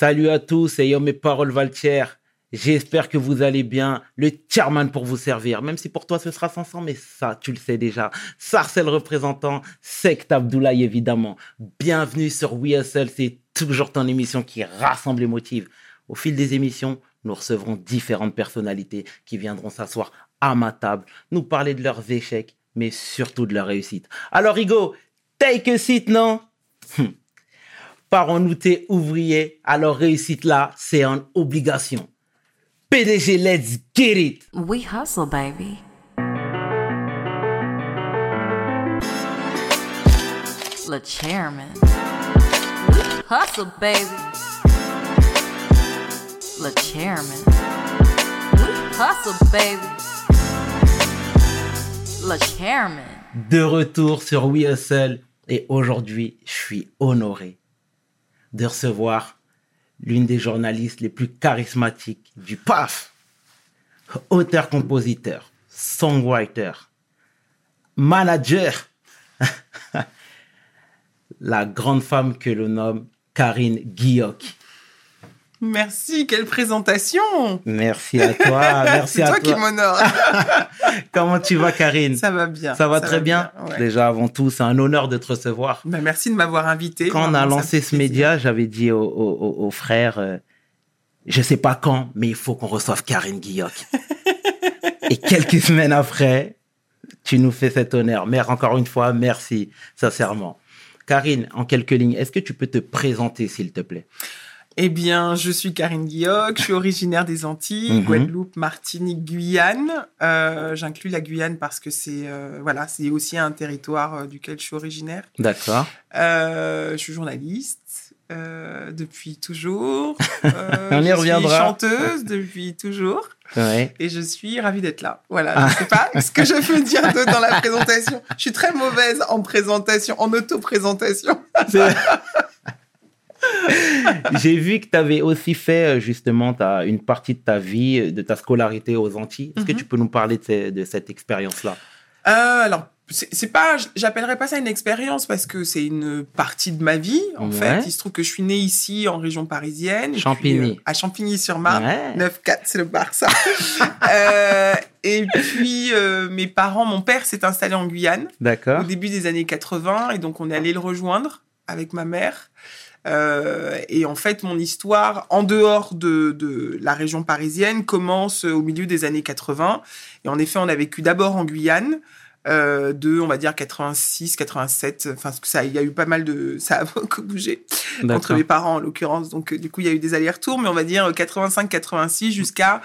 Salut à tous, et mes paroles Valtier. J'espère que vous allez bien. Le chairman pour vous servir, même si pour toi ce sera 500, mais ça, tu le sais déjà. Sarcel représentant, Sect Abdoulaye évidemment. Bienvenue sur WeSL, c'est toujours ton émission qui rassemble et motive. Au fil des émissions, nous recevrons différentes personnalités qui viendront s'asseoir à ma table, nous parler de leurs échecs, mais surtout de leurs réussites. Alors, Hugo, take a seat, non? Hum. Parents-nous tes ouvriers, alors réussite là, c'est en obligation. PDG, let's get it! We hustle, baby. Le chairman. hustle, baby. Le chairman. hustle, baby. Le chairman. De retour sur We Hustle et aujourd'hui, je suis honoré de recevoir l'une des journalistes les plus charismatiques du PAF. Auteur-compositeur, songwriter, manager. La grande femme que l'on nomme Karine Guilloc. Merci, quelle présentation Merci à toi, merci à toi. C'est toi qui m'honore. Comment tu vas, Karine? Ça va bien. Ça va très bien. Déjà, avant tout, c'est un honneur de te recevoir. Ben, merci de m'avoir invité. Quand on a lancé ce média, j'avais dit aux, frères, je euh, je sais pas quand, mais il faut qu'on reçoive Karine Guilloc. Et quelques semaines après, tu nous fais cet honneur. Mère, encore une fois, merci, sincèrement. Karine, en quelques lignes, est-ce que tu peux te présenter, s'il te plaît? Eh bien, je suis Karine Guilloc, je suis originaire des Antilles, mhm. Guadeloupe, Martinique, Guyane. Euh, J'inclus la Guyane parce que c'est euh, voilà, c'est aussi un territoire euh, duquel je suis originaire. D'accord. Je suis journaliste depuis toujours. On y reviendra. Je suis chanteuse depuis toujours. Ouais. Et je suis ravie d'être là. Voilà, je sais pas ce que je peux dire dans la présentation. Je suis très mauvaise en présentation, en auto-présentation. J'ai vu que tu avais aussi fait euh, justement ta, une partie de ta vie, euh, de ta scolarité aux Antilles. Est-ce que mhm. tu peux nous parler de, cette expérience-là? Euh, Alors, c'est pas, j'appellerais pas ça une expérience parce que c'est une partie de ma vie. En fait, il se trouve que je suis née ici en région parisienne. Champigny. à Champigny-sur-Marne. 9-4, c'est le Barça. et puis, mes parents, mon père s'est installé en Guyane. D'accord. Au début des années 80. Et donc, on est allé le rejoindre avec ma mère. Euh, et en fait, mon histoire, en dehors de, de, la région parisienne, commence au milieu des années 80. Et en effet, on a vécu d'abord en Guyane, euh, de, on va dire, 86, 87. Enfin, ça, il y a eu pas mal de, ça a beaucoup bougé entre mes parents en l'occurrence. Donc, du coup, il y a eu des allers-retours, mais on va dire 85, 86 jusqu'à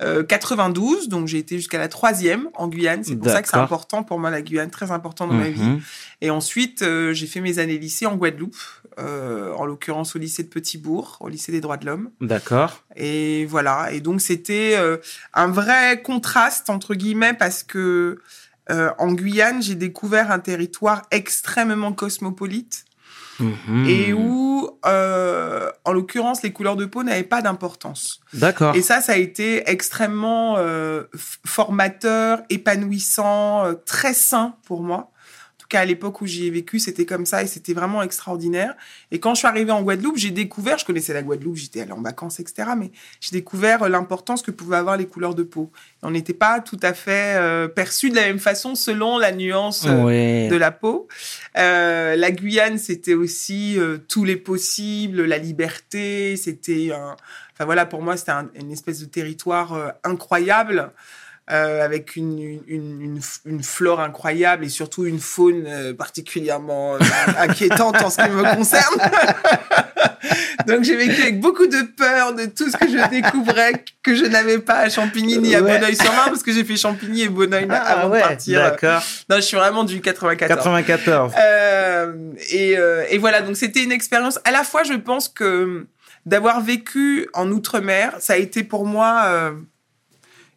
92. Euh, donc, j'ai été jusqu'à la troisième en Guyane. C'est pour ça que c'est important pour moi la Guyane, très important dans ma vie. Mhm. Et ensuite, euh, j'ai fait mes années lycée en Guadeloupe, euh, en l'occurrence au lycée de Petitbourg, au lycée des droits de l'homme. D'accord. Et voilà. Et donc, c'était un vrai contraste entre guillemets parce que euh, en Guyane, j'ai découvert un territoire extrêmement cosmopolite mhm. et où, euh, en l'occurrence, les couleurs de peau n'avaient pas d'importance. D'accord. Et ça, ça a été extrêmement euh, formateur, épanouissant, très sain pour moi qu'à l'époque où j'y ai vécu, c'était comme ça et c'était vraiment extraordinaire. Et quand je suis arrivée en Guadeloupe, j'ai découvert, je connaissais la Guadeloupe, j'étais allée en vacances, etc. Mais j'ai découvert l'importance que pouvaient avoir les couleurs de peau. on n'était pas tout à fait euh, perçu de la même façon selon la nuance euh, de la peau. Euh, la Guyane, c'était aussi tous les possibles, la liberté. C'était un... Enfin voilà, pour moi, c'était une espèce de territoire incroyable. Euh, avec une, une, une, flore incroyable et surtout une faune euh, particulièrement euh, inquiétante en ce qui me concerne. Donc j'ai vécu avec beaucoup de peur de tout ce que je découvrais que je n'avais pas à Champigny ni à Bonneuil-sur-Marne parce que j'ai fait Champigny et Bonneuil ah, avant de partir. D'accord. Non, je suis vraiment du 94. 94. et, et voilà, donc c'était une expérience. À la fois, je pense que d'avoir vécu en outre-mer, ça a été pour moi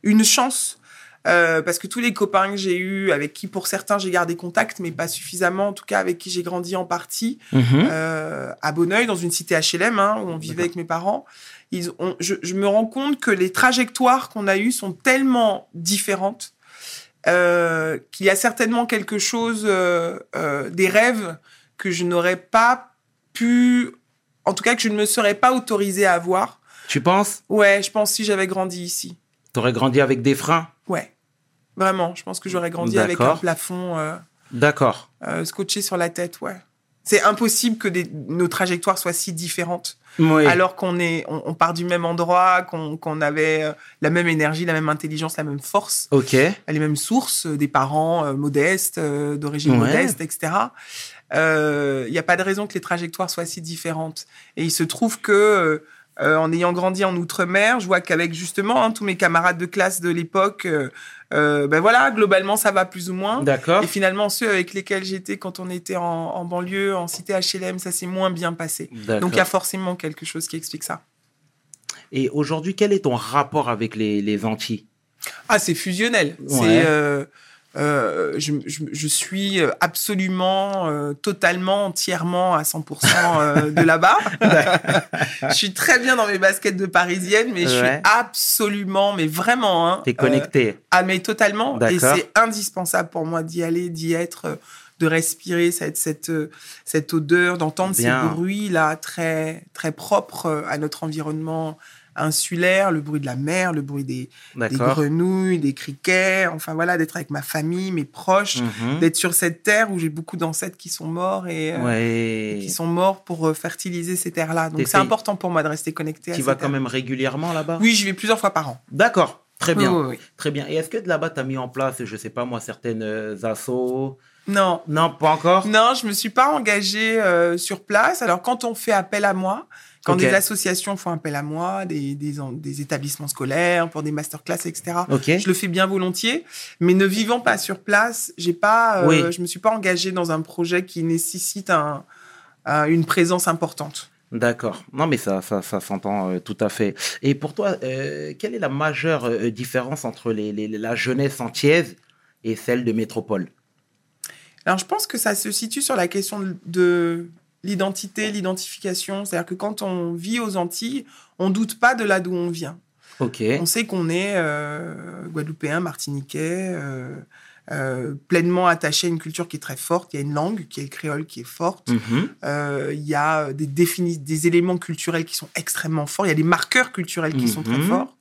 une chance euh, parce que tous les copains que j'ai eus, avec qui pour certains j'ai gardé contact, mais pas suffisamment, en tout cas avec qui j'ai grandi en partie, mhm. euh, à Bonneuil, dans une cité HLM, hein, où on vivait avec mes parents, ils ont, je, je, me rends compte que les trajectoires qu'on a eues sont tellement différentes euh, qu'il y a certainement quelque chose, des rêves que je n'aurais pas pu en tout cas que je ne me serais pas autorisée à avoir. Tu penses? Ouais, je pense si j'avais grandi ici. T'aurais grandi avec des freins Ouais, vraiment. Je pense que j'aurais grandi avec un plafond euh, D'accord. euh, scotché sur la tête. Ouais. C'est impossible que des- nos trajectoires soient si différentes. Oui. alors qu'on est, on, on part du même endroit, qu'on avait euh, la même énergie, la même intelligence, la même force, Ok. les mêmes sources, euh, des parents euh, modestes, euh, d'origine Ouais. modeste, etc. Il n'y a pas de raison que les trajectoires soient si différentes. Et il se trouve que, euh, en ayant grandi en Outre-mer, je vois qu'avec justement hein, tous mes camarades de classe de l'époque, euh, euh, ben voilà, globalement, ça va plus ou moins. D'accord. Et finalement, ceux avec lesquels j'étais quand on était en, en banlieue, en cité HLM, ça s'est moins bien passé. Donc il y a forcément quelque chose qui explique ça. Et aujourd'hui, quel est ton rapport avec les, les Antilles? Ah, c'est fusionnel. Ouais. C'est, euh, je, je- je suis absolument, euh, totalement, entièrement à 100% euh, de là-bas. je suis très bien dans mes baskets de parisienne, mais je suis absolument, mais vraiment, hein, T'es connecté ah, mais totalement. Et c'est indispensable pour moi d'y aller, d'y être, de respirer cette, cette, cette odeur, d'entendre ces bruits-là très, très propres à notre environnement insulaire, le bruit de la mer, le bruit des, des grenouilles, des criquets, enfin voilà, d'être avec ma famille, mes proches, Mhm. d'être sur cette terre où j'ai beaucoup d'ancêtres qui sont morts et euh, Ouais. qui sont morts pour euh, fertiliser ces terres-là. Donc c'est important pour moi de rester connecté à Tu vas quand même régulièrement là-bas? Oui, j'y vais plusieurs fois par an. D'accord. Très bien. Oui, oui, oui. Très bien. Et est-ce que de là-bas, tu as mis en place, je sais pas moi, certaines euh, assos? Non, Non, pas encore? Non, je me suis pas engagée euh, sur place. Alors, quand on fait appel à moi, quand des associations font appel à moi, des, des, en- des établissements scolaires pour des masterclass, etc., je le fais bien volontiers. Mais ne vivant pas sur place, j'ai pas, euh, Oui. je me suis pas engagée dans un projet qui nécessite un, un- une présence importante. D'accord. Non, mais ça, ça, ça s'entend euh, tout à fait. Et pour toi, euh, quelle est la majeure différence entre les, les- la jeunesse antillaise et celle de métropole? Alors, je pense que ça se situe sur la question de, de l'identité, l'identification. C'est-à-dire que quand on vit aux Antilles, on doute pas de là d'où on vient. On sait qu'on est euh, guadeloupéen, martiniquais, euh, euh, pleinement attaché à une culture qui est très forte. Il y a une langue qui est le créole qui est forte. Mhm. Il y a des, éléments culturels qui sont extrêmement forts. Il y a des marqueurs culturels qui sont très Mhm. forts.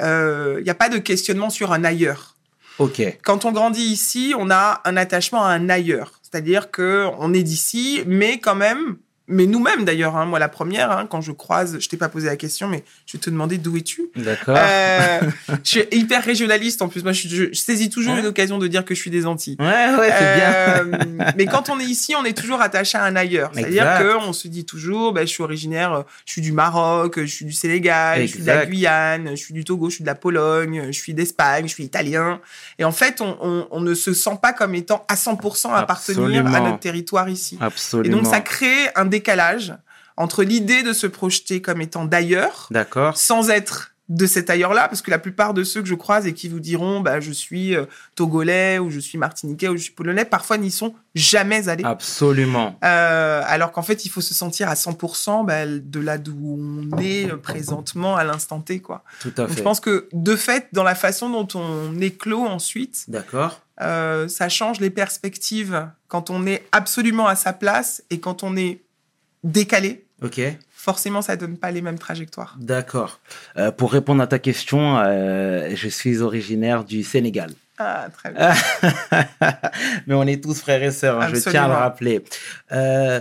Il n'y a pas de questionnement sur un ailleurs. Ok. Quand on grandit ici, on a un attachement à un ailleurs. C'est-à-dire que on est d'ici, mais quand même, mais nous-mêmes d'ailleurs, hein, moi la première, hein, quand je croise, je t'ai pas posé la question, mais je vais te demander d'où es-tu D'accord. euh, je suis hyper régionaliste en plus. Moi, je, saisis toujours Ouais. une occasion de dire que je suis des Antilles. Ouais, ouais, c'est bien. Euh, mais quand on est ici, on est toujours attaché à un ailleurs. C'est-à-dire qu'on se dit toujours, ben, je suis originaire, euh, je suis du Maroc, je suis du Sénégal, je suis de la. Guyane, je suis du Togo, je suis de la Pologne, je suis d'Espagne, je suis italien. Et en fait, on, on- on ne se sent pas comme étant à 100% appartenir à notre territoire ici. Et Absolument. donc, ça crée un décalage entre l'idée de se projeter comme étant d'ailleurs D'accord. sans être de cet ailleurs-là, parce que la plupart de ceux que je croise et qui vous diront bah, je suis euh, togolais ou je suis martiniquais ou je suis polonais, parfois n'y sont jamais allés. Absolument. Euh, alors qu'en fait, il faut se sentir à 100% bah, de là d'où on est euh, présentement à l'instant T. Quoi. Tout à Donc, fait. je pense que de fait, dans la façon dont on éclot ensuite, D'accord. euh, ça change les perspectives quand on est absolument à sa place et quand on est décalé. Ok. Forcément, ça donne pas les mêmes trajectoires. D'accord. Euh, pour répondre à ta question, euh, je suis originaire du Sénégal. Ah, très bien. mais on est tous frères et sœurs, hein, je tiens à le rappeler. Euh,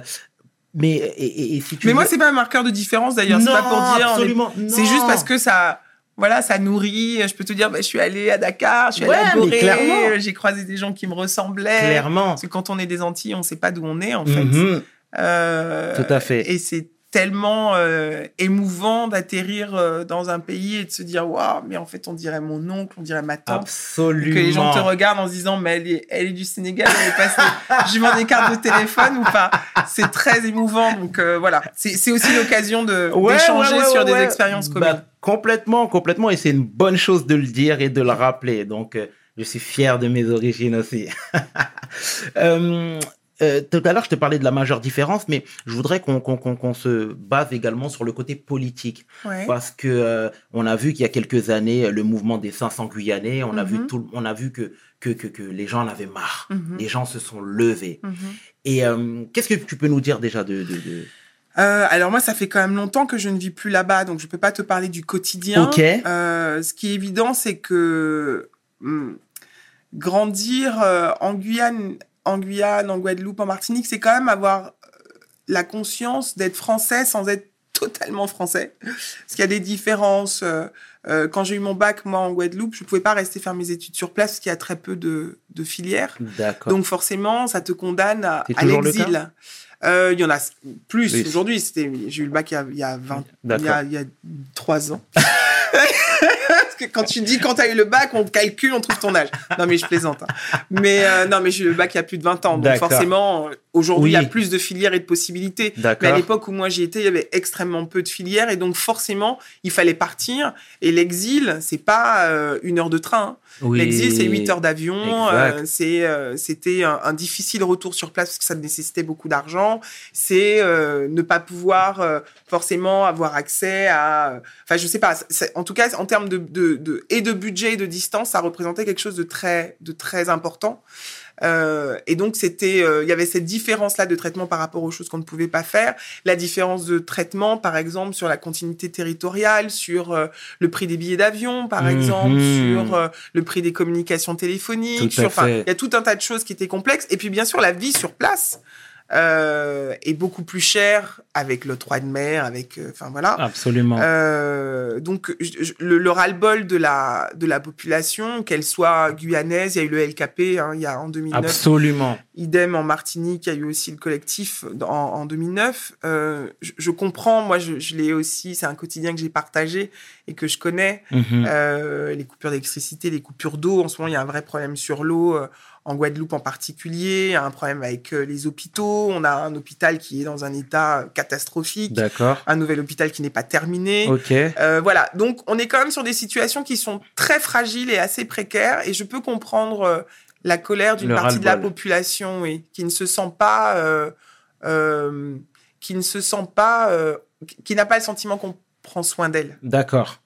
mais et, et- et si tu Mais veux- moi, c'est pas un marqueur de différence d'ailleurs. C'est Non, pas pour dire. est- absolument. C'est juste parce que ça. Voilà, ça nourrit. Je peux te dire, bah, je suis allé à Dakar, je suis allé à Gorée, j'ai croisé des gens qui me ressemblaient. clairement. Parce que quand on est des Antilles, on sait pas d'où on est, en fait. Mhm. Euh, Tout à fait. Et c'est tellement euh, émouvant d'atterrir euh, dans un pays et de se dire, waouh, mais en fait, on dirait mon oncle, on dirait ma tante. Absolument. Que les gens te regardent en se disant, mais elle est, elle est du Sénégal, elle est passée. je vends des cartes de téléphone ou pas? C'est très émouvant. Donc euh, voilà, c'est aussi l'occasion de Ouais, d'échanger ouais, ouais, sur des expériences Bah, communes. complètement, complètement. Et c'est une bonne chose de le dire et de le rappeler. Donc, euh, je suis fier de mes origines aussi. Euh, euh, tout à l'heure, je te parlais de la majeure différence, mais je voudrais qu'on se base également sur le côté politique. Ouais. Parce que euh, on a vu qu'il y a quelques années, le mouvement des 500 Guyanais, on a vu Mhm. tout, on a vu que, que, que, que les gens en avaient marre. Mhm. Les gens se sont levés. Mhm. Et euh, qu'est-ce que tu peux nous dire déjà de, de, de- Euh, alors moi, ça fait quand même longtemps que je ne vis plus là-bas, donc je peux pas te parler du quotidien. Ok. Euh, ce qui est évident, c'est que hum, grandir euh, en Guyane, en Guyane, en Guadeloupe, en Martinique, c'est quand même avoir euh, la conscience d'être français sans être totalement français. Parce qu'il y a des différences. euh, euh, quand j'ai eu mon bac, moi, en Guadeloupe, je pouvais pas rester faire mes études sur place parce qu'il y a très peu de, de filières. Donc forcément, ça te condamne à, l'exil. Euh, Il y en a plus Oui. aujourd'hui. C'était, j'ai eu le bac il y a, il y a 20, il y D'accord. a, il y a 3 ans. Parce que quand tu dis quand tu as eu le bac, on calcule, on trouve ton âge. Non mais je plaisante. hein. Mais euh, non mais j'ai eu le bac il y a plus de 20 ans. Donc forcément, aujourd'hui, il y a plus de filières et de possibilités. Mais à l'époque où moi j'y étais, il y avait extrêmement peu de filières et donc forcément, il fallait partir. Et l'exil, c'est pas euh, une heure de train. Oui. L'exil, c'est 8 heures d'avion. Euh, c'est, euh, c'était un, un difficile retour sur place parce que ça nécessitait beaucoup d'argent. C'est euh, ne pas pouvoir euh, forcément avoir accès à. Enfin, je sais pas. en tout cas, en termes de, de, de- et de budget et de distance, ça représentait quelque chose de très, de très important. Euh, et donc, c'était, euh, il y avait cette différence-là de traitement par rapport aux choses qu'on ne pouvait pas faire. La différence de traitement, par exemple, sur la continuité territoriale, sur euh, le prix des billets d'avion, par Mhm. exemple, sur euh, le prix des communications téléphoniques. Tout sur, enfin, il y a tout un tas de choses qui étaient complexes. Et puis, bien sûr, la vie sur place euh, est beaucoup plus chère avec le droit de mer, avec, euh, enfin voilà. Absolument. Euh, donc, je- je- le, le ras-le-bol de la, de la population, qu'elle soit guyanaise, il y a eu le LKP hein, il y a en 2009, Absolument. idem en Martinique, il y a eu aussi le collectif en, en 2009. Euh, je, je comprends, moi je, je l'ai aussi, c'est un quotidien que j'ai partagé et que je connais. Mhm. Les coupures d'électricité, les coupures d'eau, en ce moment il y a un vrai problème sur l'eau. Euh, en Guadeloupe en particulier, un problème avec euh, les hôpitaux. On a un hôpital qui est dans un état catastrophique, D'accord. un nouvel hôpital qui n'est pas terminé. Ok. Euh, voilà, donc on est quand même sur des situations qui sont très fragiles et assez précaires, et je peux comprendre euh, la colère d'une partie de la population, oui, qui ne se sent pas, euh, euh, qui ne se sent pas, euh, qui n'a pas le sentiment qu'on prend soin d'elle. D'accord.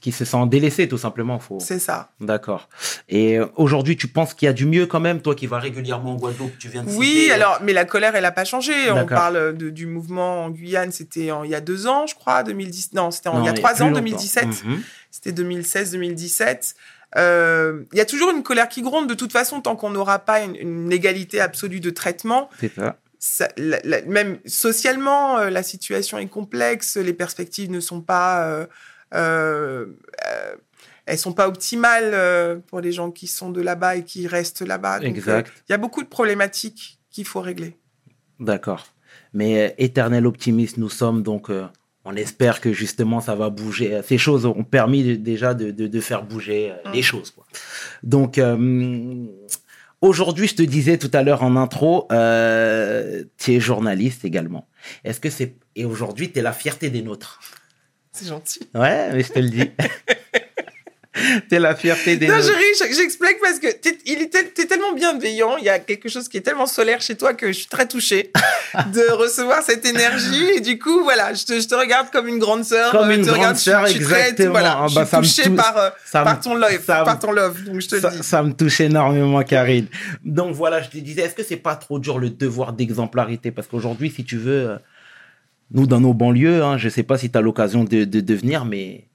Qui se sent délaissé, tout simplement. Faut... C'est ça. D'accord. Et euh, aujourd'hui, tu penses qu'il y a du mieux quand même, toi qui vas régulièrement en Guadeloupe, tu viens de Oui, citer, euh, alors, mais la colère, elle n'a pas changé. On parle de- du mouvement en Guyane, c'était en- il y a deux ans, je crois, 2010. Non, c'était il y a trois ans, longtemps. 2017. Mhm. C'était 2016-2017. Euh, Il y a toujours une colère qui gronde. De toute façon, tant qu'on n'aura pas une, une égalité absolue de traitement, C'est ça. ça- la- la- même socialement, euh, la situation est complexe. Les perspectives ne sont pas, euh, elles sont pas optimales euh, pour les gens qui sont de là-bas et qui restent là-bas. Exact. euh, Il y a beaucoup de problématiques qu'il faut régler. D'accord. Mais euh, éternel optimiste, nous sommes donc. euh, on espère que justement ça va bouger. Euh, Ces choses ont permis déjà de, de- de faire bouger euh, les choses. Quoi. Donc euh, aujourd'hui, je te disais tout à l'heure en intro, euh, tu es journaliste également. Est-ce que c'est et aujourd'hui tu es la fierté des nôtres? C'est gentil. Ouais, mais je te le dis. tu es la fierté des Non, je ris, je- j'explique parce que t'es, il est tel- t'es tellement bienveillant, il y a quelque chose qui est tellement solaire chez toi que je suis très touchée de recevoir cette énergie. Et du coup, voilà, je te, je te regarde comme une grande sœur. Comme euh, une te grande regarde, je- sœur, je suis exactement. voilà, Ah je bah, suis ça me touchée par, euh, Ça par ton love, ça par ton love. Donc je te le dis. ça me touche énormément, Karine. Donc voilà, je te disais, est-ce que c'est pas trop dur le devoir d'exemplarité? Parce qu'aujourd'hui, si tu veux, euh, nous, dans nos banlieues, hein, je sais pas si tu as l'occasion de, de, de venir, mais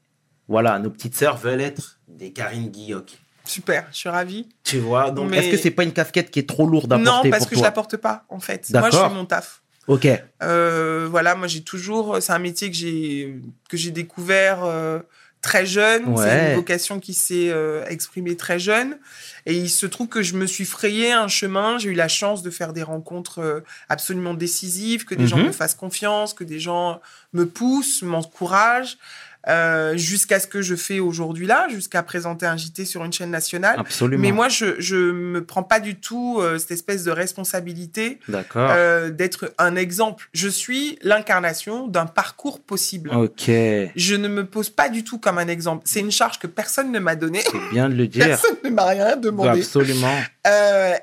voilà, nos petites sœurs veulent être des Karine Guilloc. Super, je suis ravie. Tu vois Donc, Mais- est-ce que c'est pas une casquette qui est trop lourde à Non, porter parce pour que je toi la porte pas, en fait. Moi, je fais mon taf. Ok, Euh, voilà, moi j'ai toujours, c'est un métier que j'ai que j'ai découvert euh, très jeune. C'est une vocation qui s'est euh, exprimée très jeune. Et il se trouve que je me suis frayé un chemin. J'ai eu la chance de faire des rencontres euh, absolument décisives, que des gens Mhm. me fassent confiance, que des gens me poussent, m'encouragent. Euh, jusqu'à ce que je fais aujourd'hui là, jusqu'à présenter un JT sur une chaîne nationale. absolument. Mais moi, je je me prends pas du tout euh, cette espèce de responsabilité euh, d'être un exemple. Je suis l'incarnation d'un parcours possible. Ok, c'est Je ne me pose pas du tout comme un exemple. C'est une charge que personne ne m'a donnée. bien de le dire. Personne ne m'a rien demandé. Absolument.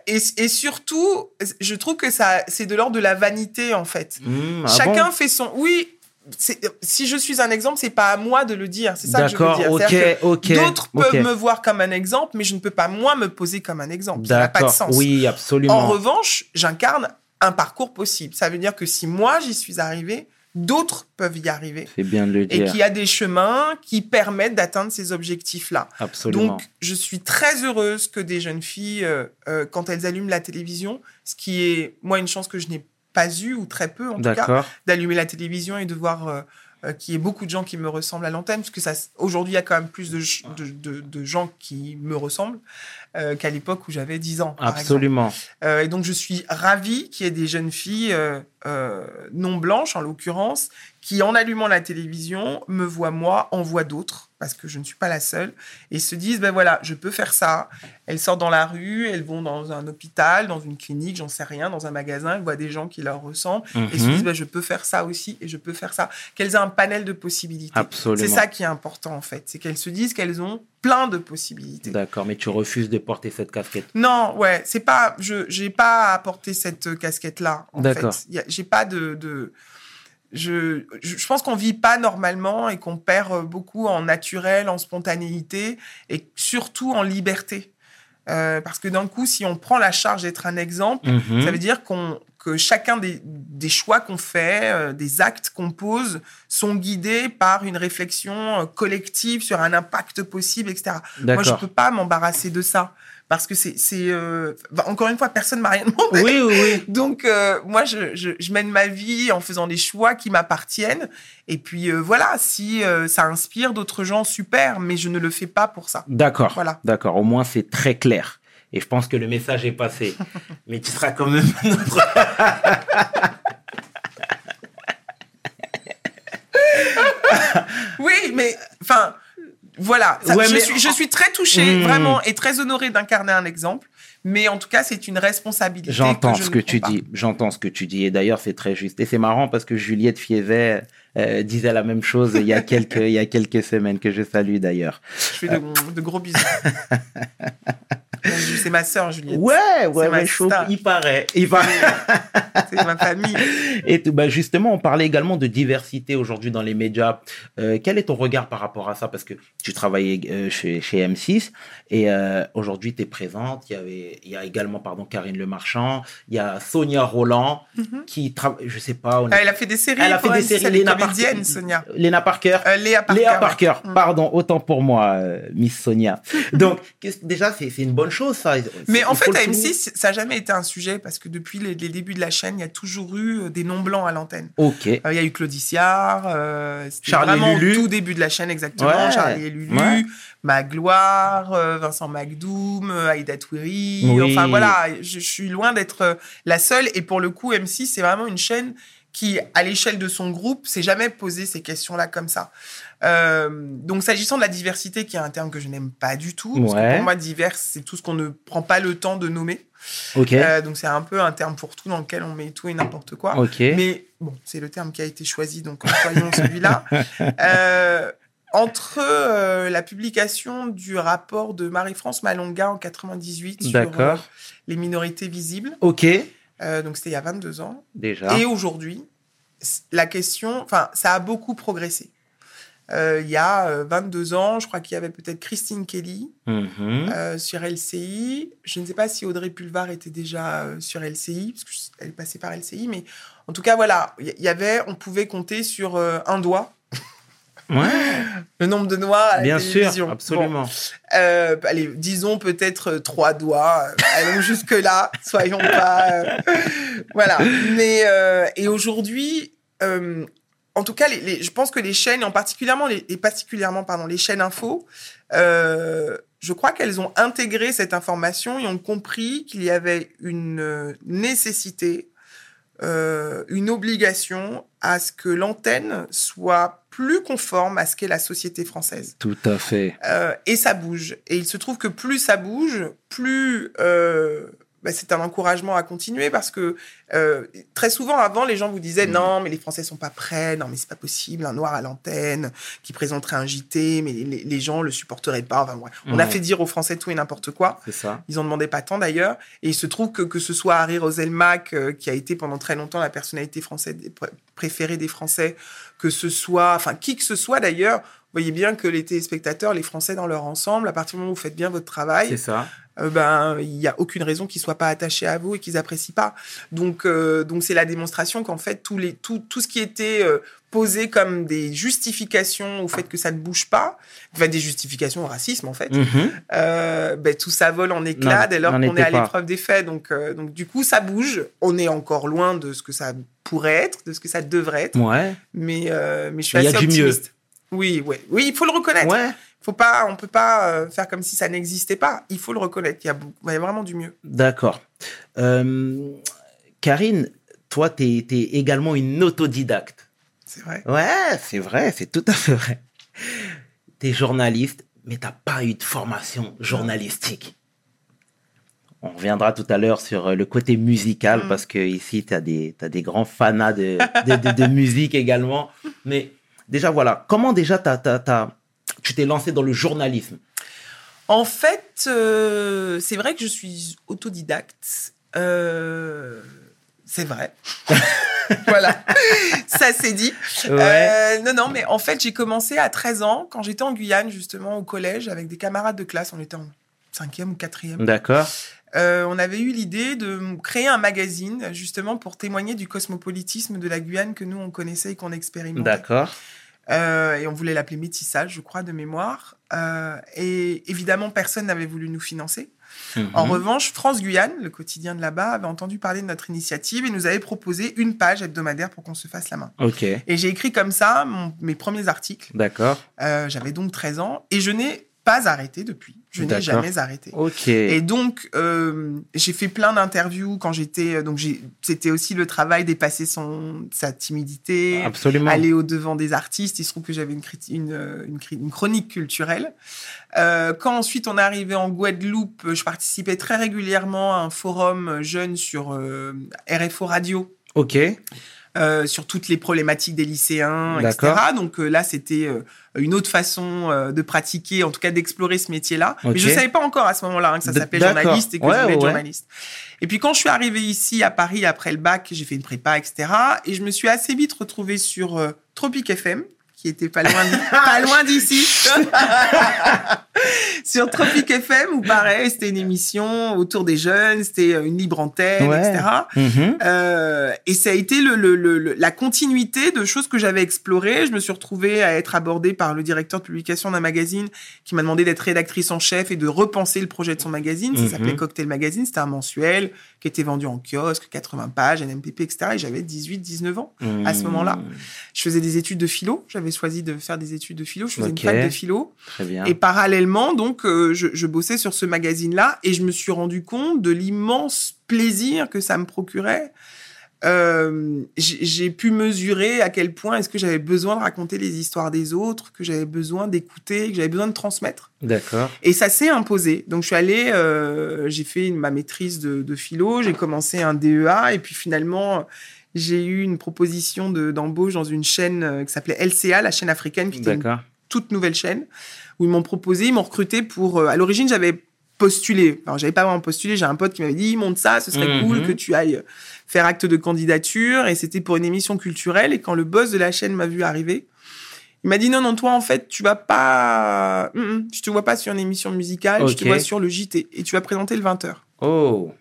Et, et surtout, je trouve que ça, c'est de l'ordre de la vanité en fait. Hmm, ah Chacun bon? fait son. Oui. Si je suis un exemple, c'est pas à moi de le dire. C'est ça que je veux D'accord, dire. ok, C'est-à-dire que ok. D'autres peuvent me voir comme un exemple, mais je ne peux pas moi me poser comme un exemple. Ça n'a pas de sens. oui, absolument. En revanche, j'incarne un parcours possible. Ça veut dire que si moi j'y suis arrivée, d'autres peuvent y arriver. C'est bien de le Et dire. qu'il y a des chemins qui permettent d'atteindre ces objectifs-là. Absolument. Donc, je suis très heureuse que des jeunes filles, euh, euh, quand elles allument la télévision, ce qui est, moi, une chance que je n'ai pas eue, ou très peu en tout cas, d'allumer la télévision et de voir euh, euh, qu'il y ait beaucoup de gens qui me ressemblent à l'antenne, parce que ça, aujourd'hui, il y a quand même plus de, ch- de, de- de gens qui me ressemblent euh, qu'à l'époque où j'avais 10 ans. Absolument. Euh, et donc, je suis ravie qu'il y ait des jeunes filles euh, euh, non blanches, en l'occurrence, qui, en allumant la télévision, me voient moi, en voient d'autres, parce que je ne suis pas la seule, et se disent, ben voilà, je peux faire ça. Elles sortent dans la rue, elles vont dans un hôpital, dans une clinique, j'en sais rien, dans un magasin, elles voient des gens qui leur ressemblent, et se Mhm. disent, ben, je peux faire ça aussi, et je peux faire ça. Qu'elles aient un panel de possibilités. Absolument. C'est ça qui est important, en fait. C'est qu'elles se disent qu'elles ont plein de possibilités. D'accord, mais tu refuses de porter cette casquette. Non, ouais, c'est pas, je, j'ai pas à porter cette casquette-là. en D'accord. J'ai pas de, de je, je je pense qu'on vit pas normalement et qu'on perd euh, beaucoup en naturel, en spontanéité et surtout en liberté. Euh, parce que d'un coup, si on prend la charge d'être un exemple, Mhm. ça veut dire qu'on que chacun des, des choix qu'on fait, euh, des actes qu'on pose, sont guidés par une réflexion euh, collective sur un impact possible, etc. Moi, je peux pas m'embarrasser de ça. Parce que c'est... euh, bah, encore une fois, personne m'a rien demandé. Oui, oui, oui. Donc, euh, moi, je, je, je mène ma vie en faisant des choix qui m'appartiennent. Et puis, euh, voilà, si ça inspire d'autres gens, super. Mais je ne le fais pas pour ça. D'accord. Voilà. D'accord. Au moins, c'est très clair. Et je pense que le message est passé. mais tu seras quand même notre. Oui, mais enfin, voilà. Ça- Ouais, je, mais- suis, je suis très touchée, Mmh. vraiment, et très honorée d'incarner un exemple. Mais en tout cas, c'est une responsabilité. J'entends je ce que tu pas. dis. J'entends ce que tu dis. Et d'ailleurs, c'est très juste. Et c'est marrant parce que Juliette Fiévet euh, disait la même chose il y a quelques, il y a quelques semaines que je salue d'ailleurs. Je fais de, de gros bisous. c'est ma sœur, Juliette. Ouais, ouais, ma il paraît. Il paraît. C'est ma famille. Et tout, bah justement, on parlait également de diversité aujourd'hui dans les médias. Euh, quel est ton regard par rapport à ça? Parce que tu travaillais euh, chez, chez M6 et euh, aujourd'hui tu es présente. Il y, avait, il y a également pardon, Karine Le Marchand, il y a Sonia Roland qui travaille, je sais pas, on est- Ah, elle a fait des séries. elle a fait des séries. Léna comédienne, Parker. Sonia. Léna Parker. Euh, Léa Parker. Léa. Parker, Mm. pardon, autant pour moi, euh, Miss Sonia. Donc, déjà, c'est une bonne chose, ça. Mais en fait, à souligner. M6, ça n'a jamais été un sujet parce que depuis les, les débuts de la chaîne, il y a toujours eu euh, des noms blancs à l'antenne. Ok. Euh, Il y a eu Claudiciard, euh, Charlie vraiment Lulu. au tout début de la chaîne exactement. Ouais. Charlie et Lulu, Ouais. Magloire, Vincent euh, Aïda. Oui. Enfin voilà, je, je suis loin d'être la seule. Et pour le coup, M6, c'est vraiment une chaîne qui, à l'échelle de son groupe, s'est jamais posé ces questions-là comme ça. Euh, donc, s'agissant de la diversité, qui est un terme que je n'aime pas du tout, parce que pour moi, divers, c'est tout ce qu'on ne prend pas le temps de nommer. Euh, donc, c'est un peu un terme pour tout dans lequel on met tout et n'importe quoi. Mais bon, c'est le terme qui a été choisi, donc employons celui-là. Euh, entre euh, la publication du rapport de Marie-France Malonga en 98 sur euh, les minorités visibles, Ok. Euh, donc c'était il y a 22 ans, Déjà. et aujourd'hui, la question, enfin, ça a beaucoup progressé. Euh, il y a euh, 22 ans, je crois qu'il y avait peut-être Christine Kelly Mhm. euh, sur LCI. Je ne sais pas si Audrey Pulvar était déjà euh, sur LCI, parce qu'elle est passée par LCI, mais en tout cas, voilà, il y- y avait, on pouvait compter sur euh, un doigt Ouais, le nombre de à la bien télévision. sûr, absolument. Bon, euh, allez, disons peut-être euh, trois doigts. euh, allons jusque-là, soyons pas. euh, voilà. Mais euh, et aujourd'hui, en tout cas, les, les- je pense que les chaînes, et en particulièrement les, et particulièrement pardon, les chaînes info, euh, je crois qu'elles ont intégré cette information et ont compris qu'il y avait une nécessité, euh, une obligation à ce que l'antenne soit plus conforme à ce qu'est la société française. Tout à fait. Euh, et ça bouge. Et il se trouve que plus ça bouge, plus euh, bah, c'est un encouragement à continuer parce que euh, très souvent avant, les gens vous disaient Mhm. non, mais les Français sont pas prêts, non, mais c'est pas possible, un noir à l'antenne qui présenterait un JT, mais les, les gens le supporteraient pas. Enfin. On a Ouais. fait dire aux Français tout et n'importe quoi. Ça. Ils en demandaient pas tant d'ailleurs. Et il se trouve que, que ce soit Harry Roselmack, euh, qui a été pendant très longtemps la personnalité française, pr- préférée des Français, que ce soit, enfin, qui que ce soit d'ailleurs, voyez bien que les téléspectateurs, les Français dans leur ensemble, à partir du moment où vous faites bien votre travail, C'est ça. euh, ben il n'y a aucune raison qu'ils soient pas attachés à vous et qu'ils apprécient pas. Donc euh, donc c'est la démonstration qu'en fait tous les tout tout ce qui était euh, posé comme des justifications au fait que ça ne bouge pas, enfin des justifications au racisme en fait, Mhm. ben, tout ça vole en éclats dès lors qu'on est à pas. l'épreuve des faits. Donc donc du coup ça bouge. On est encore loin de ce que ça pourrait être, de ce que ça devrait être, Ouais. mais mais je suis Mais il y assez optimiste. Oui, ouais. oui, il faut le reconnaître Ouais. faut pas, on peut pas euh, faire comme si ça n'existait pas. Il faut le reconnaître. Il y a, beaucoup- il y a vraiment du mieux. D'accord. Euh, Karine, toi, tu es, également une autodidacte. C'est vrai. Ouais, c'est vrai, c'est tout à fait vrai. Tu es journaliste, mais tu pas eu de formation journalistique. On reviendra tout à l'heure sur euh, le côté musical, Mm. parce que ici, tu as, des t'as des grands de, de, de- de musique également. Mais déjà, voilà, comment déjà tu t'es lancé dans le journalisme? En fait, euh, c'est vrai que je suis autodidacte. Euh, c'est vrai. voilà, ça c'est dit. Euh, non, non, mais en fait, j'ai commencé à 13 ans, quand j'étais en Guyane, justement, au collège, avec des camarades de classe. On était en cinquième ou quatrième. D'accord. Euh, on avait eu l'idée de créer un magazine, justement, pour témoigner du cosmopolitisme de la Guyane que nous, on connaissait et qu'on expérimentait. D'accord. Euh, et on voulait l'appeler Métissage, je crois, de mémoire. Euh, et évidemment, personne n'avait voulu nous financer. En Mhm. revanche, France Guyane, le quotidien de là-bas, avait entendu parler de notre initiative et nous avait proposé une page hebdomadaire pour qu'on se fasse la main. Ok, Et j'ai écrit comme ça mon- mes premiers articles. d'accord. Euh, J'avais donc 13 ans et je n'ai pas arrêté depuis. Je n'ai jamais arrêté. Et donc, euh, j'ai fait plein d'interviews quand j'étais. euh, Donc, c'était aussi le travail dépasser son, sa timidité, Absolument. aller au devant des artistes. Il se trouve que j'avais une, une, euh, une, une chronique culturelle. Euh, quand ensuite on est arrivé en Guadeloupe, je participais très régulièrement à un forum jeune sur euh, RFO Radio. Ok. Euh, sur toutes les problématiques des lycéens, etc. Donc euh, là, c'était euh, une autre façon euh, de pratiquer, en tout cas d'explorer ce métier-là. Mais je savais pas encore à ce moment-là hein, que ça s'appelait journaliste et que Ouais, je voulais être ouais. journaliste. Et puis quand je suis arrivée ici à Paris après le bac, j'ai fait une prépa, etc. Et je me suis assez vite retrouvée sur Tropic FM, qui était pas loin, pas loin d'ici. sur Tropic FM, où pareil, c'était une émission autour des jeunes, c'était euh, une libre antenne, Ouais. etc. Mhm. Euh, et ça a été le, le- le- le- la continuité de choses que j'avais explorées. Je me suis retrouvée à être abordée par le directeur de publication d'un magazine qui m'a demandé d'être rédactrice en chef et de repenser le projet de son magazine. Ça Mhm. s'appelait Cocktail Magazine. C'était un mensuel qui était vendu en kiosque, 80 pages, NMPP, etc. Et j'avais 18, 19 ans. à ce moment-là. Mhm. Je faisais des études de philo. J'avais choisi de faire des études de philo. Je faisais une fac de philo. Très bien. Et parallèlement, donc, euh, je, je bossais sur ce magazine-là et je me suis rendu compte de l'immense plaisir que ça me procurait. Euh, j'ai pu mesurer à quel point est-ce que j'avais besoin de raconter les histoires des autres, que j'avais besoin d'écouter, que j'avais besoin de transmettre. D'accord. Et ça s'est imposé. Donc je suis allée, euh, j'ai fait une- ma maîtrise de, de philo, j'ai commencé un DEA et puis finalement j'ai eu une proposition de- d'embauche dans une chaîne qui s'appelait LCA, la chaîne africaine, qui était une D'accord. Toute nouvelle chaîne où ils m'ont proposé, ils m'ont recruté pour. euh, à l'origine, j'avais postulé. Alors, j'avais pas vraiment postulé. J'ai un pote qui m'avait dit, monte ça, ce serait Mhm. cool que tu ailles faire acte de candidature. Et c'était pour une émission culturelle. Et quand le boss de la chaîne m'a vu arriver, il m'a dit, non, non, toi, en fait, tu vas pas. Hum, hum, je te vois pas sur une émission musicale, je te vois sur le JT. Et tu vas présenter le 20h. Oh,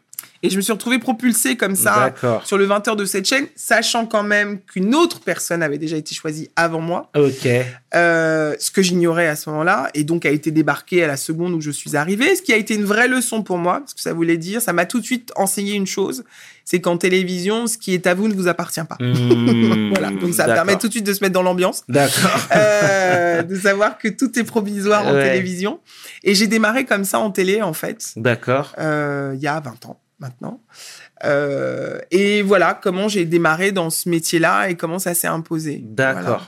Et je me suis retrouvée propulsée comme ça sur le 20h de cette chaîne, sachant quand même qu'une autre personne avait déjà été choisie avant moi. Ok. Euh, ce que j'ignorais à ce moment-là, et donc a été débarqué à la seconde où je suis arrivée, ce qui a été une vraie leçon pour moi, parce que ça voulait dire, ça m'a tout de suite enseigné une chose, c'est qu'en télévision, ce qui est à vous ne vous appartient pas. Hmm, Voilà, donc ça permet tout de suite de se mettre dans l'ambiance, D'accord. euh, de savoir que tout est provisoire en télévision. Et j'ai démarré comme ça en télé, en fait, D'accord. euh, il y a 20 ans maintenant. Euh, et voilà comment j'ai démarré dans ce métier-là et comment ça s'est imposé. D'accord. Voilà.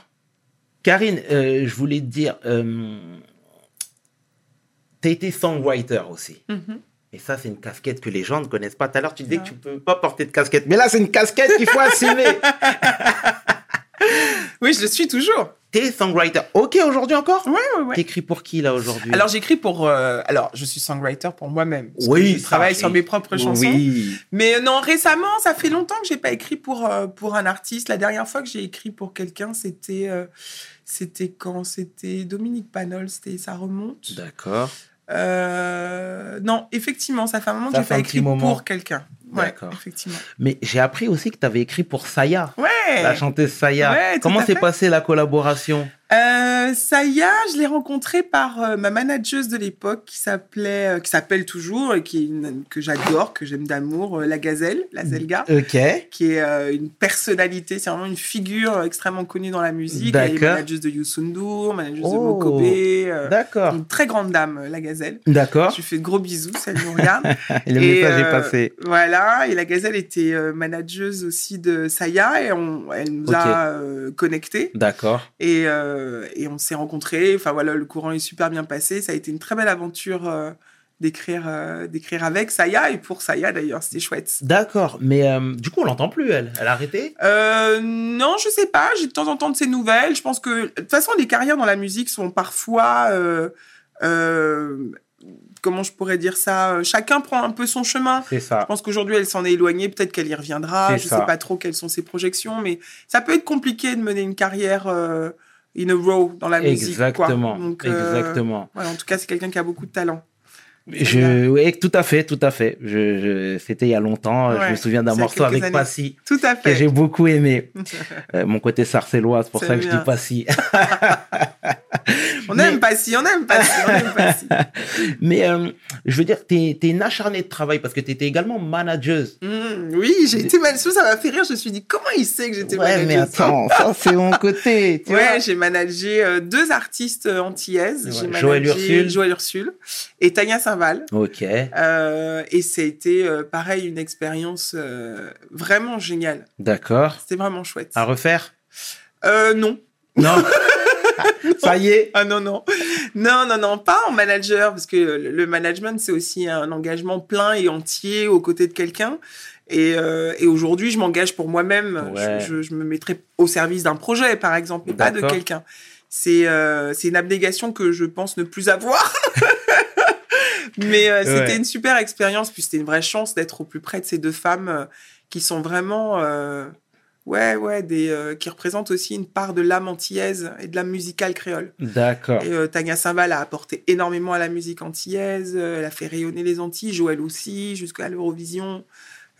Karine, euh, je voulais te dire, euh, tu as été songwriter aussi. Mhm. Et ça, c'est une casquette que les gens ne connaissent pas. Tout à l'heure, tu disais Ah. que tu peux pas porter de casquette. Mais là, c'est une casquette qu'il faut assumer. Oui, je le suis toujours. T'es songwriter. Ok, aujourd'hui encore Ouais, ouais, ouais. T'écris pour qui, là, aujourd'hui? Alors j'écris pour. euh, alors je suis songwriter pour moi-même. que Oui, je travaille sur mes propres chansons. Oui. Mais euh, non, récemment, ça fait longtemps que j'ai pas écrit pour euh, pour un artiste. La dernière fois que j'ai écrit pour quelqu'un, c'était euh, C'était quand? C'était Dominique Panol, c'était ça remonte. D'accord. Euh, non, effectivement, ça fait un moment que Ça j'ai fait pas écrit pour quelqu'un. Ouais, D'accord. effectivement. Mais j'ai appris aussi que tu avais écrit pour Saya, Ouais. la chanteuse Saya. Ouais, Comment s'est passée la collaboration? Euh, Saya, je l'ai rencontrée par euh, ma manageuse de l'époque qui s'appelait, euh, qui s'appelle toujours et qui est une- que j'adore, que j'aime d'amour, euh, la Gazelle, la Zelga, Ok. qui est euh, une personnalité, c'est vraiment une figure extrêmement connue dans la musique. Elle est D'accord. manageuse de Youssou N'Dour, manageuse de Oh. Mokobé, euh, D'accord. une très grande dame, euh, la Gazelle. D'accord. Je lui fais de gros bisous, si elle nous regarde. Et le Et, message est euh, passé. Voilà, et la Gazelle était euh, manageuse aussi de Saya et on, elle nous a euh, connectés. D'accord. Et, euh, et on s'est rencontrés. Enfin voilà, le courant est super bien passé. Ça a été une très belle aventure euh, d'écrire euh, d'écrire avec Saya et pour Saya d'ailleurs, c'était chouette. D'accord. Mais du coup, on l'entend plus, elle. Elle a arrêté? Non, je sais pas. J'ai de temps en temps de ces nouvelles. Je pense que de toute façon, les carrières dans la musique sont parfois comment je pourrais dire ça? Chacun prend un peu son chemin. C'est ça. Je pense qu'aujourd'hui, elle s'en est éloignée. Peut-être qu'elle y reviendra. Je ça. sais pas trop quelles sont ses projections, mais ça peut être compliqué de mener une carrière euh, in a row dans la musique. quoi. Exactement. Donc, euh, Exactement. ouais, en tout cas, c'est quelqu'un qui a beaucoup de talent. Je, oui, tout à fait, tout à fait. Je, je, c'était il y a longtemps. Je me souviens d'un morceau avec années. Passy Tout à que fait. j'ai beaucoup aimé. Euh, mon côté sarcellois, c'est pour ça que je dis Passy. On Mais- aime pas si, on aime pas si, on aime pas si. Mais euh, je veux dire, t'es es une acharnée de travail parce que t'étais également manageuse. Mmh, oui, j'ai été manager. Ça m'a fait rire. Je me suis dit, comment il sait que j'étais Ouais, manager mais attends, ça c'est mon côté. Tu Ouais, j'ai managé euh, deux artistes antillaises. Ouais, J'ai managé Joël Ursule. Joël Ursule et Tania Ok. Euh, et été, euh, pareil, une expérience euh, vraiment géniale. D'accord. C'était vraiment chouette. À refaire? Non. Non. ça y est. Ah non, non. Non, non, non, pas en manager, parce que le management, c'est aussi un engagement plein et entier aux côtés de quelqu'un. Et, euh, et aujourd'hui, je m'engage pour moi-même. Ouais. Je, je- je me mettrai au service d'un projet, par exemple, mais pas de quelqu'un. C'est euh, c'est une abnégation que je pense ne plus avoir. mais euh, c'était Ouais. une super expérience, puis c'était une vraie chance d'être au plus près de ces deux femmes euh, qui sont vraiment... euh, Ouais, ouais, des, qui représentent aussi une part de l'âme antillaise et de l'âme musicale créole. D'accord. Et Tania Saint-Val a apporté énormément à la musique antillaise. elle a fait rayonner les Antilles, Joël aussi, jusqu'à l'Eurovision.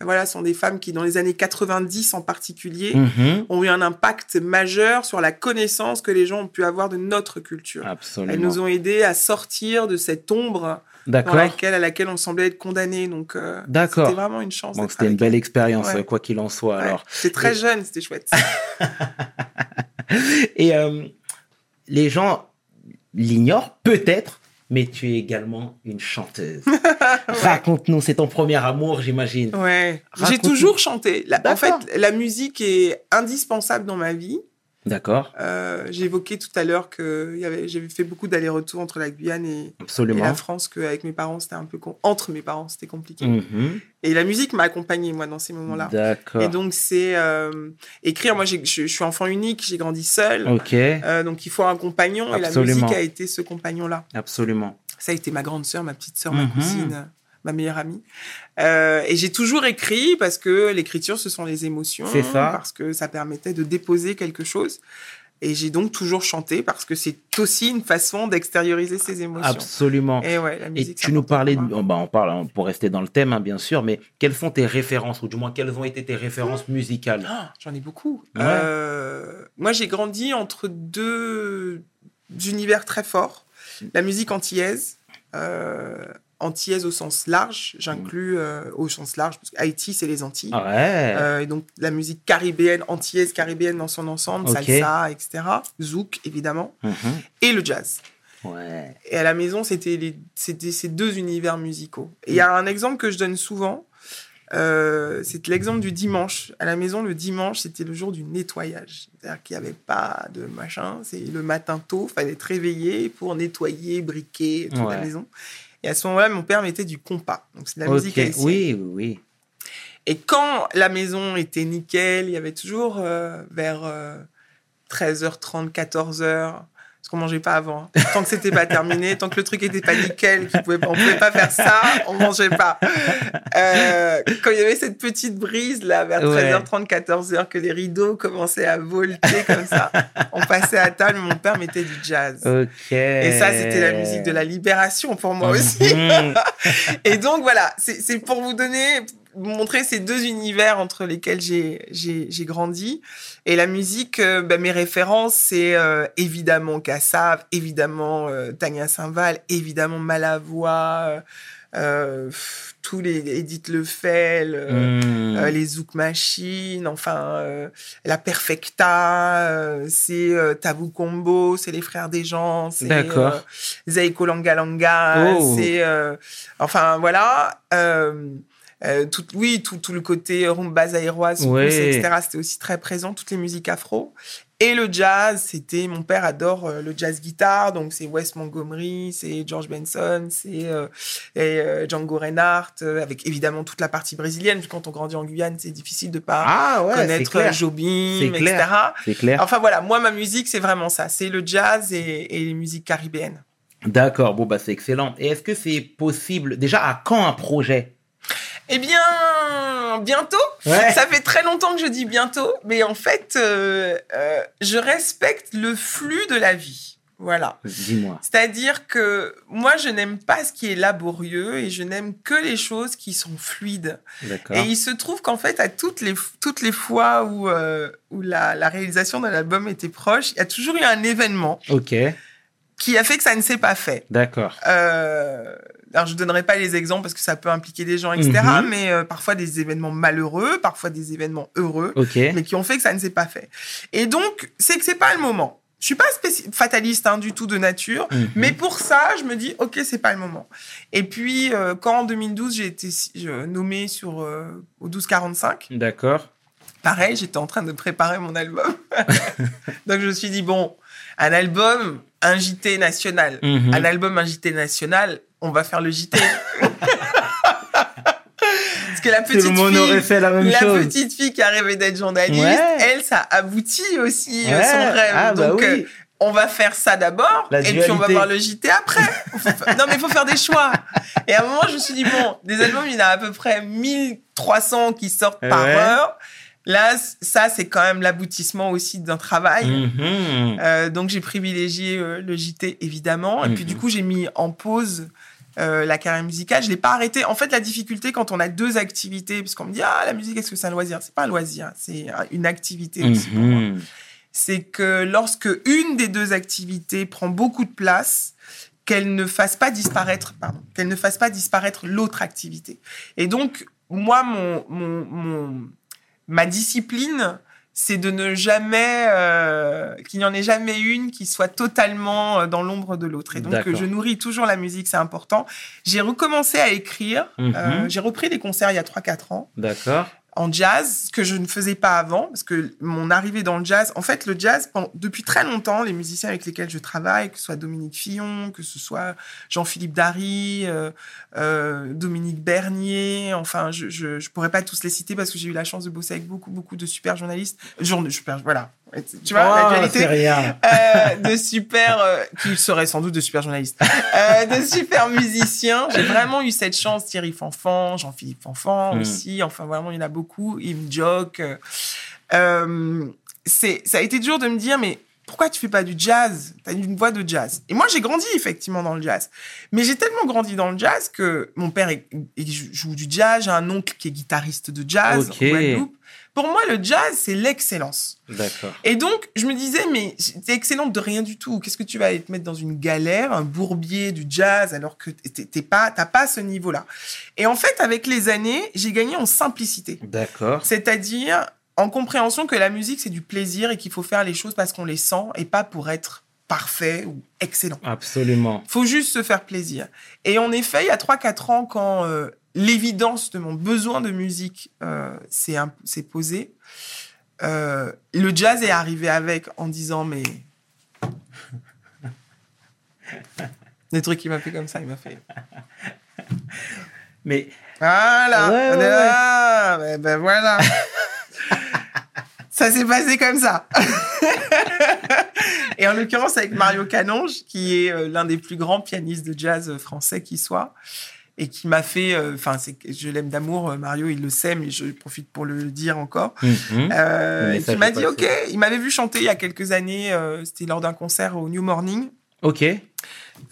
Voilà, sont des femmes qui, dans les années 90 en particulier, Mhm. ont eu un impact majeur sur la connaissance que les gens ont pu avoir de notre culture. Absolument. Elles nous ont aidés à sortir de cette ombre dans laquelle, à laquelle on semblait être condamné. Donc, euh, c'était vraiment une chance. Donc c'était une belle expérience, Ouais. quoi qu'il en soit. Ouais. Alors. J'étais très Et- jeune, c'était chouette. Et euh, les gens l'ignorent peut-être, mais tu es également une chanteuse. Raconte-nous, c'est ton premier amour, j'imagine. Ouais. J'ai toujours chanté. La- en fait, la musique est indispensable dans ma vie. D'accord, Euh, J'évoquais tout à l'heure que j'avais fait beaucoup d'allers-retours entre la Guyane et, et la France, qu'avec mes parents, c'était un peu con. Entre mes parents, c'était compliqué. Mhm. Et la musique m'a accompagnée, moi, dans ces moments-là. Et D'accord. donc, c'est euh, écrire. Moi, j'ai- je, je suis enfant unique, j'ai grandi seule. Ok, Euh, donc, il faut un compagnon. Et la musique a été ce compagnon-là. absolument. Ça a été ma grande sœur, ma petite sœur, ma Mhm. cousine, ma meilleure amie. Euh, et j'ai toujours écrit parce que l'écriture, ce sont les émotions. C'est ça. Parce que ça permettait de déposer quelque chose. Et j'ai donc toujours chanté parce que c'est aussi une façon d'extérioriser ses émotions. Absolument. Et ouais, la Et musique. c'est tu nous parlais, de- oh, bah, on parle, hein, pour rester dans le thème, hein, bien sûr, mais quelles sont tes références, ou du moins quelles ont été tes références musicales? Ah, J'en ai beaucoup. Ouais. Euh, moi, j'ai grandi entre deux univers très forts. La musique antillaise, euh, antillaise au sens large, j'inclus euh, au sens large, parce qu'Haïti, c'est les Antilles. Ah Ouais. Euh, et donc la musique caribéenne, antillaise caribéenne dans son ensemble, salsa, etc. Zouk, évidemment. Mhm. Et le jazz. Ouais. Et à la maison, c'était ces deux univers musicaux. Et il y a un exemple que je donne souvent, euh, c'est l'exemple du dimanche. À la maison, le dimanche, c'était le jour du nettoyage. C'est-à-dire qu'il n'y avait pas de machin. C'est le matin tôt, fallait être réveillé pour nettoyer, briquer toute Ouais. la maison. Et à ce moment-là, mon père mettait du compas. Donc c'est de la Ok. musique haïtienne. Oui, oui, oui. Et quand la maison était nickel, il y avait toujours euh, vers euh, 13h30, 14h, Parce qu'on mangeait pas avant. Tant que c'était pas terminé, tant que le truc était pas nickel, qu'on pouvait, on pouvait pas faire ça, on mangeait pas. Euh, quand il y avait cette petite brise là, vers Ouais. 13h30, 14h, que les rideaux commençaient à volter comme ça, on passait à table, mon père mettait du jazz. Et ça, c'était la musique de la libération pour moi aussi. Mhm. Et donc voilà, c'est pour vous donner, montrer ces deux univers entre lesquels j'ai grandi. Et la musique, euh, bah, mes références, c'est euh, évidemment Kassav, évidemment euh, Tania Saint-Val, évidemment Malavoie, euh, tous les Edith Lefel. euh, les Zouk Machines, enfin la Perfecta, c'est Tabou Combo, c'est les frères des gens, c'est Zaiko Langa Langa, Oh. c'est enfin voilà. Euh, tout, oui, tout, tout le côté rumba zaïroise, Ouais. etc. C'était aussi très présent, toutes les musiques afro. Et le jazz, c'était, mon père adore euh, le jazz guitare, donc c'est Wes Montgomery, c'est George Benson, c'est euh, euh, Django Reinhardt, avec évidemment toute la partie brésilienne. parce que Quand on grandit en Guyane, c'est difficile de pas Ah ouais, connaître. Jobim, etc. C'est clair. Enfin voilà, moi ma musique c'est vraiment ça, c'est le jazz et, et les musiques caribéennes. D'accord, bon bah c'est excellent. Et est-ce que c'est possible déjà à quand un projet? Eh bien, bientôt. Ouais. Ça fait très longtemps que je dis bientôt, mais en fait, euh, euh, je respecte le flux de la vie. Voilà. Dis-moi. C'est-à-dire que moi, je n'aime pas ce qui est laborieux et je n'aime que les choses qui sont fluides. D'accord. Et il se trouve qu'en fait, à toutes les, toutes les fois où, euh, où la, la réalisation de l'album était proche, il y a toujours eu un événement Ok, qui a fait que ça ne s'est pas fait. d'accord. Euh, alors, je donnerai pas les exemples parce que ça peut impliquer des gens, etc. Mhm. Mais euh, parfois des événements malheureux, parfois des événements heureux, mais qui ont fait que ça ne s'est pas fait. Et donc, c'est que c'est pas le moment. Je suis pas fataliste hein, du tout de nature, Mhm. mais pour ça, je me dis, ok, c'est pas le moment. Et puis, euh, quand en 2012, j'ai été nommée sur euh, au 1245, D'accord. pareil, j'étais en train de préparer mon album. donc, je me suis dit, bon, un album, un JT national. Mhm. Un album, un JT national, on va faire le JT. Parce que la petite fille, aurait fait la même la chose. petite fille qui a rêvé d'être journaliste, Ouais. elle, ça aboutit aussi euh, Ouais. son rêve. Ah, bah Donc, oui. euh, on va faire ça d'abord, et puis on va voir le JT après. Non, mais il faut faire des choix. Et à un moment, je me suis dit, bon, des albums, il y en a à peu près 1300 qui sortent par heure. Là, ça, c'est quand même l'aboutissement aussi d'un travail. Mhm. Euh, donc j'ai privilégié euh, le JT évidemment et puis Mhm. du coup j'ai mis en pause euh, la carrière musicale. Je l'ai pas arrêté. En fait la difficulté quand on a deux activités, parce qu'on me dit ah la musique est-ce que c'est un loisir? C'est pas un loisir, c'est un- une activité aussi pour moi. Mhm. C'est que lorsque une des deux activités prend beaucoup de place, qu'elle ne fasse pas disparaître, pardon, qu'elle ne fasse pas disparaître l'autre activité. Et donc moi mon mon, mon ma discipline c'est de ne jamais euh, qu'il n'y en ait jamais une qui soit totalement euh, dans l'ombre de l'autre. Et donc je nourris toujours la musique, c'est important. J'ai recommencé à écrire. Mhm. euh, j'ai repris des concerts il y a 3-4 ans D'accord. En jazz, que je ne faisais pas avant, parce que mon arrivée dans le jazz, en fait, le jazz, depuis très longtemps, les musiciens avec lesquels je travaille, que ce soit Dominique Fillon, que ce soit Jean-Philippe Dary, euh, euh, Dominique Bernier, enfin, je, je pourrais pas tous les citer parce que j'ai eu la chance de bosser avec beaucoup, beaucoup de super journalistes. Journ- super, voilà. Tu vois, Oh, rien. euh, de super, euh, qui seraient sans doute de super journalistes, euh, de super musiciens. J'ai vraiment eu cette chance. Thierry Fanfan, Jean-Philippe Fanfan Mm. aussi. Enfin, vraiment, il y en a beaucoup. Im euh, c'est, ça a été dur de me dire, mais pourquoi tu fais pas du jazz? T'as une voix de jazz. Et moi, j'ai grandi effectivement dans le jazz. Mais j'ai tellement grandi dans le jazz que mon père est- est- joue du jazz. J'ai un oncle qui est guitariste de jazz en Guadeloupe. Pour moi, le jazz, c'est l'excellence. D'accord. Et donc, je me disais, mais t'es excellente de rien du tout. Qu'est-ce que tu vas aller te mettre dans une galère, un bourbier du jazz, alors que t'es t'es pas, t'as pas ce niveau-là. Et en fait, avec les années, j'ai gagné en simplicité. D'accord. C'est-à-dire en compréhension que la musique, c'est du plaisir et qu'il faut faire les choses parce qu'on les sent et pas pour être parfait ou excellent. Absolument. faut juste se faire plaisir. Et en effet, il y a 3-4 ans, quand euh, l'évidence de mon besoin de musique euh, s'est posée, euh, le jazz est arrivé avec en disant mais... Des trucs qui m'a fait comme ça, il m'a fait... Mais Voilà, Ouais, ouais, là, ben, ben voilà. ça s'est passé comme ça. Et Et en l'occurrence avec Mario Canonge, qui est euh, l'un des plus grands pianistes de jazz français qui soit, et qui m'a fait, euh, enfin, c'est que je l'aime d'amour, euh, Mario, il le sait, mais je profite pour le dire encore. Mhm. Euh, Le et qui m'a dit, ok, il m'avait vu chanter il y a quelques années, euh, c'était lors d'un concert au New Morning. Ok.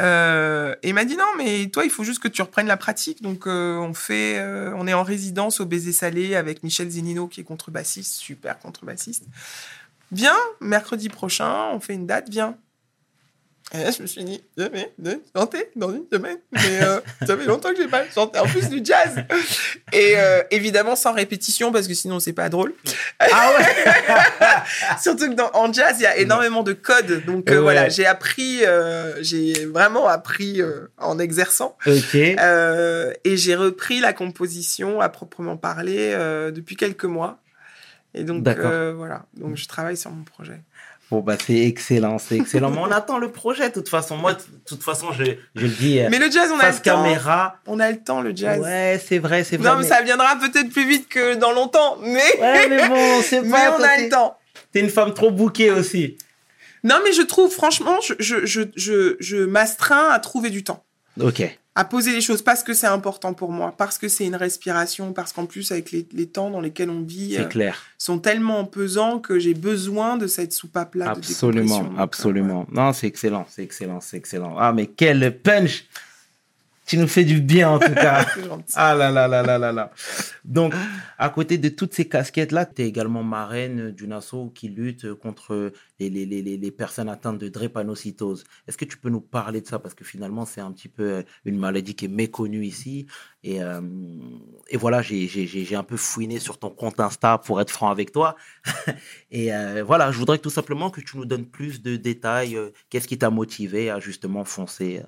Euh, et il m'a dit non, mais toi, il faut juste que tu reprennes la pratique. Donc, euh, on fait, euh, on est en résidence au Baiser Salé avec Michel Zenino, qui est contrebassiste, super contrebassiste. Viens, mercredi prochain, on fait une date, viens. Et là, je me suis dit, je vais chanter dans une semaine. Mais euh, ça fait longtemps que j'ai pas chanté. En plus du jazz. Et euh, évidemment, sans répétition, parce que sinon, c'est pas drôle. Ah ouais Surtout que dans, en jazz, il y a énormément de codes. Donc euh, Ouais. voilà, j'ai appris, j'ai vraiment appris en exerçant. Ok. Euh, et j'ai repris la composition à proprement parler depuis quelques mois. Et donc voilà, donc je travaille sur mon projet. Bon, bah, c'est excellent, c'est excellent. Mais on attend le projet, de toute façon. Moi, de toute façon, je, je le dis euh, Mais le jazz, on a le temps. On a le temps, le jazz. Ouais, c'est vrai, c'est vrai. non, mais ça viendra peut-être plus vite que dans longtemps, mais, Ouais, mais bon, c'est mais pas. on toi, a le temps. T'es une femme trop bouquée aussi. Non, mais je trouve, franchement, je, je, je, je, je m'astreins à trouver du temps. Ok. À poser les choses parce que c'est important pour moi, parce que c'est une respiration, parce qu'en plus avec les, les temps dans lesquels on vit euh, clair. sont tellement pesants que j'ai besoin de cette soupape là. Absolument, absolument. Non, c'est excellent, c'est excellent, c'est excellent. Ah, mais quel punch Tu nous fais du bien, en tout cas. Ah là là là là là là. Donc, à côté de toutes ces casquettes-là, tu es également marraine d'une asso qui lutte contre les, les, les, les- personnes atteintes de drépanocytose. Est-ce que tu peux nous parler de ça? Parce que finalement, c'est un petit peu euh, une maladie qui est méconnue ici. Et, euh, et voilà, j'ai un peu fouiné sur ton compte Insta pour être franc avec toi. et euh, voilà, je voudrais tout simplement que tu nous donnes plus de détails. Qu'est-ce qui t'a motivé à justement foncer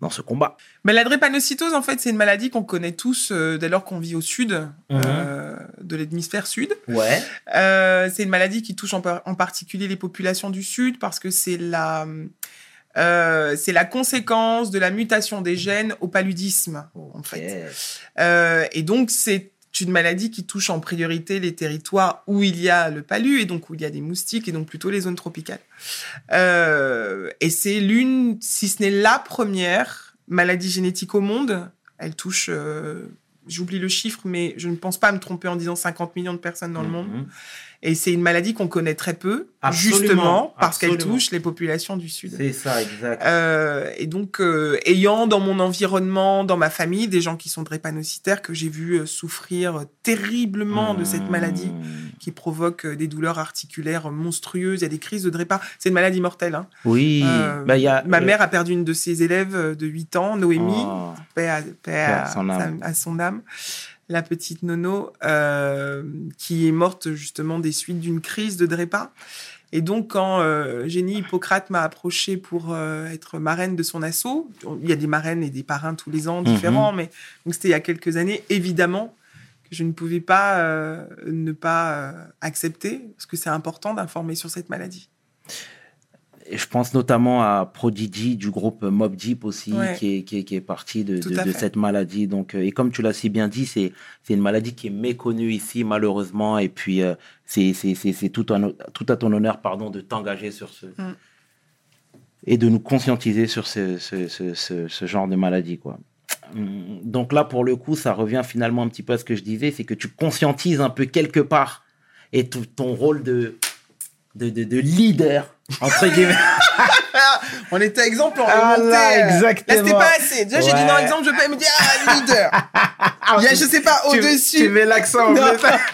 dans ce combat Mais la drépanocytose, en fait, c'est une maladie qu'on connaît tous euh, dès lors qu'on vit au sud Mhm. euh, de l'hémisphère sud. Ouais. Euh, c'est une maladie qui touche en, par- en particulier les populations du sud parce que c'est la euh, c'est la conséquence de la mutation des gènes au paludisme en fait. Euh, et donc, c'est une maladie qui touche en priorité les territoires où il y a le palu et donc où il y a des moustiques et donc plutôt les zones tropicales. Euh, et c'est l'une, si ce n'est la première maladie génétique au monde. Elle touche, euh, j'oublie le chiffre, mais je ne pense pas me tromper en disant 50 millions de personnes dans le monde. Et c'est une maladie qu'on connaît très peu, Absolument, justement parce qu'elle touche les populations du Sud. C'est ça, exact. Euh, et donc, euh, ayant dans mon environnement, dans ma famille, des gens qui sont drépanocytaires que j'ai vu euh, souffrir terriblement de cette maladie Mmh. qui provoque des douleurs articulaires monstrueuses, il y a des crises de drépa. C'est une maladie mortelle. Hein. Oui, Euh, bah, il y a, Ma mère a perdu une de ses élèves de 8 ans, Noémie, oh, paix à, paix à à- son âme. à son âme, la petite Nono, euh, qui est morte justement des suites d'une crise de drépa. Et donc, quand euh, Génie Hippocrate m'a approché pour euh, être marraine de son assaut, il y a des marraines et des parrains tous les ans différents, mais donc c'était il y a quelques années, évidemment que je ne pouvais pas euh, ne pas accepter, parce que c'est important d'informer sur cette maladie. Et je pense notamment à Prodigy du groupe Mob Deep aussi, Ouais. qui, est, qui, est, qui est parti de, cette maladie. Donc, euh, et comme tu l'as si bien dit, c'est une maladie qui est méconnue ici, malheureusement. Et puis, euh, c'est tout, un- tout à ton honneur pardon, de t'engager sur ce. Mm. Et de nous conscientiser sur ce, ce, ce, ce, ce genre de maladie. Quoi. Hum, Donc là, pour le coup, ça revient finalement un petit peu à ce que je disais, c'est que tu conscientises un peu quelque part et ton rôle de, de, de, de leader, entre guillemets. On était exemple, on Ah remontait, là, exactement. Là, c'était pas assez. Déjà, j'ai dit Ouais. non, exemple, je peux pas me dire, ah, leader. Il y a, je sais pas, Tu- au-dessus. Tu mets l'accent,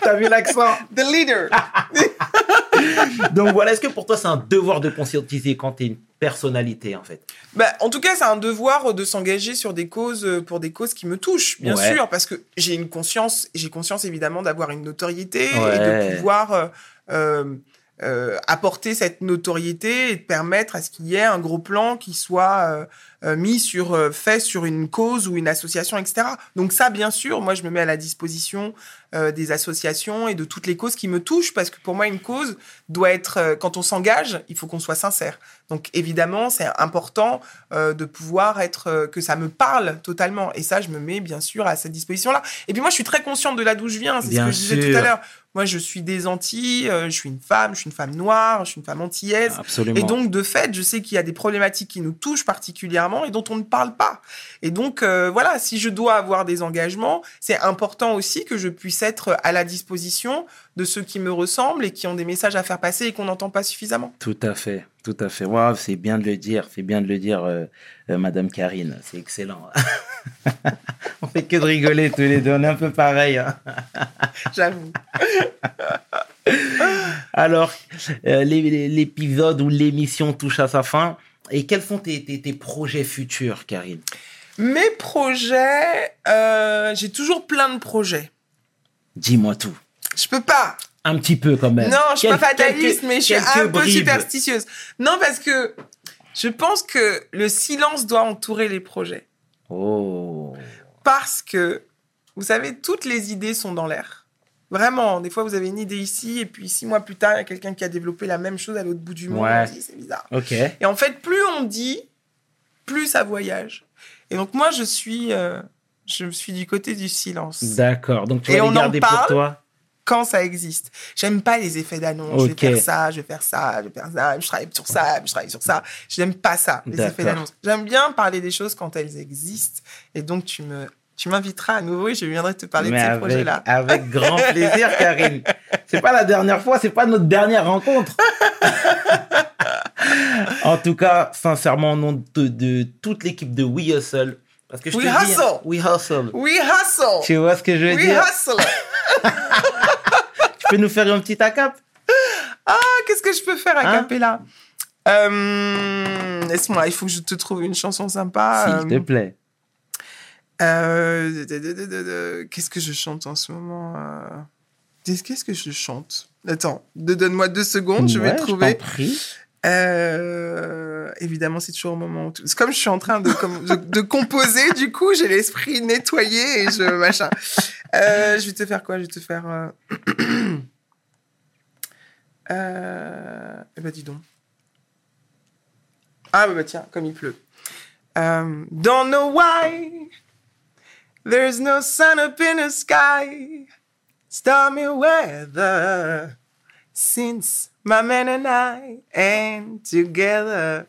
t'as vu l'accent. The leader. Donc voilà, est-ce que pour toi c'est un devoir de conscientiser quand t'es une personnalité en fait? Bah, en tout cas, c'est un devoir de s'engager sur des causes, euh, pour des causes qui me touchent, bien Ouais. sûr, parce que j'ai une conscience, j'ai conscience évidemment d'avoir une notoriété et Ouais. de pouvoir euh, euh, euh, apporter cette notoriété et de permettre à ce qu'il y ait un gros plan qui soit euh, mis sur, euh, fait sur une cause ou une association, etc. Donc ça, bien sûr, moi, je me mets à la disposition euh, des associations et de toutes les causes qui me touchent, parce que pour moi, une cause doit être, euh, quand on s'engage, il faut qu'on soit sincère. Donc évidemment, c'est important euh, de pouvoir être, euh, que ça me parle totalement. Et ça, je me mets bien sûr à cette disposition-là. Et puis moi, je suis très consciente de là d'où je viens, c'est ce que je disais sûr. tout à l'heure. Moi, je suis des Antilles, euh, je suis une femme, je suis une femme noire, je suis une femme antillaise. Absolument. Et donc, de fait, je sais qu'il y a des problématiques qui nous touchent particulièrement et dont on ne parle pas. Et donc, euh, voilà, si je dois avoir des engagements, c'est important aussi que je puisse être à la disposition de ceux qui me ressemblent et qui ont des messages à faire passer et qu'on n'entend pas suffisamment. Tout à fait, tout à fait. Waouh, c'est bien de le dire, c'est bien de le dire, euh, euh, Madame Karine. C'est excellent. on fait que de rigoler tous les deux, on est un peu pareil. hein. J'avoue. Alors, euh, l'é- l'é- l'épisode ou l'émission touche à sa fin. Et quels sont tes, tes- tes projets futurs, Karine? Mes projets, euh, j'ai toujours plein de projets. Dis-moi tout. Je peux pas. Un petit peu quand même. Non, je suis pas fataliste, quelques- mais je suis quelques un peu bribes. superstitieuse. Non, parce que je pense que le silence doit entourer les projets. Oh. Parce que, vous savez, toutes les idées sont dans l'air. Vraiment, des fois, vous avez une idée ici, et puis six mois plus tard, il y a quelqu'un qui a développé la même chose à l'autre bout du monde. Ouais. C'est bizarre. Et en fait, plus on dit, plus ça voyage. Et donc, moi, je suis, euh, je suis du côté du silence. D'accord. Donc tu Et vas on les en garder pour parle toi. quand ça existe. J'aime pas les effets d'annonce. Je vais faire ça, je vais faire ça, je vais faire ça, je travaille sur ça, je travaille sur ça. J'aime pas ça, les effets d'annonce. J'aime bien parler des choses quand elles existent. Et donc, tu me, tu m'inviteras à nouveau et je viendrai te parler Mais de ces avec, projets-là. avec grand plaisir, Karine. C'est pas la dernière fois, c'est pas notre dernière rencontre. en tout cas, sincèrement, au nom de, de toute l'équipe de We Hustle, parce que je We te dis, Hustle. We Hustle. We hustle! Tu vois ce que je veux We dire? hustle! Tu peux nous faire un petit acap? Ah, qu'est-ce que je peux faire à Hein? Capella euh, Laisse-moi, il faut que je te trouve une chanson sympa. S'il te plaît. Euh, Qu'est-ce que je chante en ce moment euh? Qu'est-ce que je chante? Attends, donne-moi deux secondes, je vais trouver. prie. Euh, évidemment, c'est toujours au moment où... tout- comme je suis en train de, comme, de, de composer, du coup, j'ai l'esprit nettoyé et je... Machin. Euh, je vais te faire quoi? Je vais te faire... Euh... Eh ben, dis donc. Ah, bah, bah, tiens, comme il pleut. Um, don't know why there's no sun up in the sky. Stormy weather since my man and I ain't together.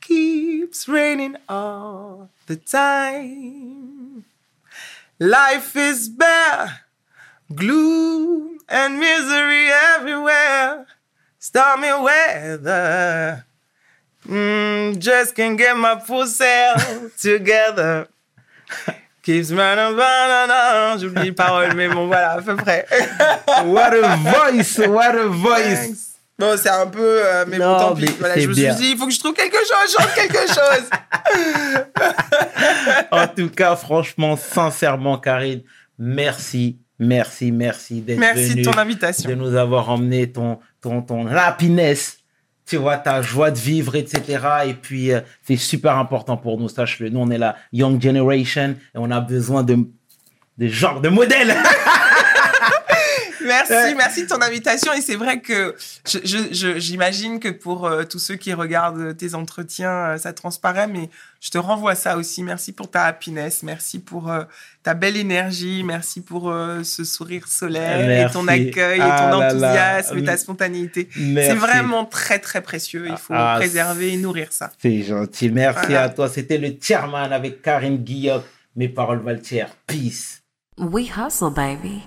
Keeps raining all the time. Life is bare, gloom and misery everywhere. Stormy weather. Mm, just can't get my full self together. Keeps on. J'oublie les paroles, mais bon, voilà, à peu près. What a voice, what a voice. Thanks. Bon, c'est un peu, euh, mais Non, bon, tant pis. Voilà, je me bien. suis dit, il faut que je trouve quelque chose, chante quelque chose. En tout cas, franchement, sincèrement, Karine, merci, merci, merci d'être Merci venue, de ton invitation. de nous avoir emmené ton, ton, ton happiness, tu vois, ta joie de vivre, etc. Et puis, euh, c'est super important pour nous, sache-le. Nous, on est la young generation et on a besoin de, de genre de modèles. Merci, Ouais. merci de ton invitation. Et c'est vrai que je- je- je- j'imagine que pour euh, tous ceux qui regardent tes entretiens, euh, ça transparaît, mais je te renvoie ça aussi. Merci pour ta happiness, merci pour euh, ta belle énergie, merci pour euh, ce sourire solaire et ton accueil et Ah ton là là. enthousiasme et ta spontanéité. C'est vraiment très, très précieux. Il faut Ah, préserver et nourrir ça. C'est gentil. Merci Voilà. à toi. C'était le chairman avec Karine Guillaume. Mes paroles valent Peace. We hustle, baby.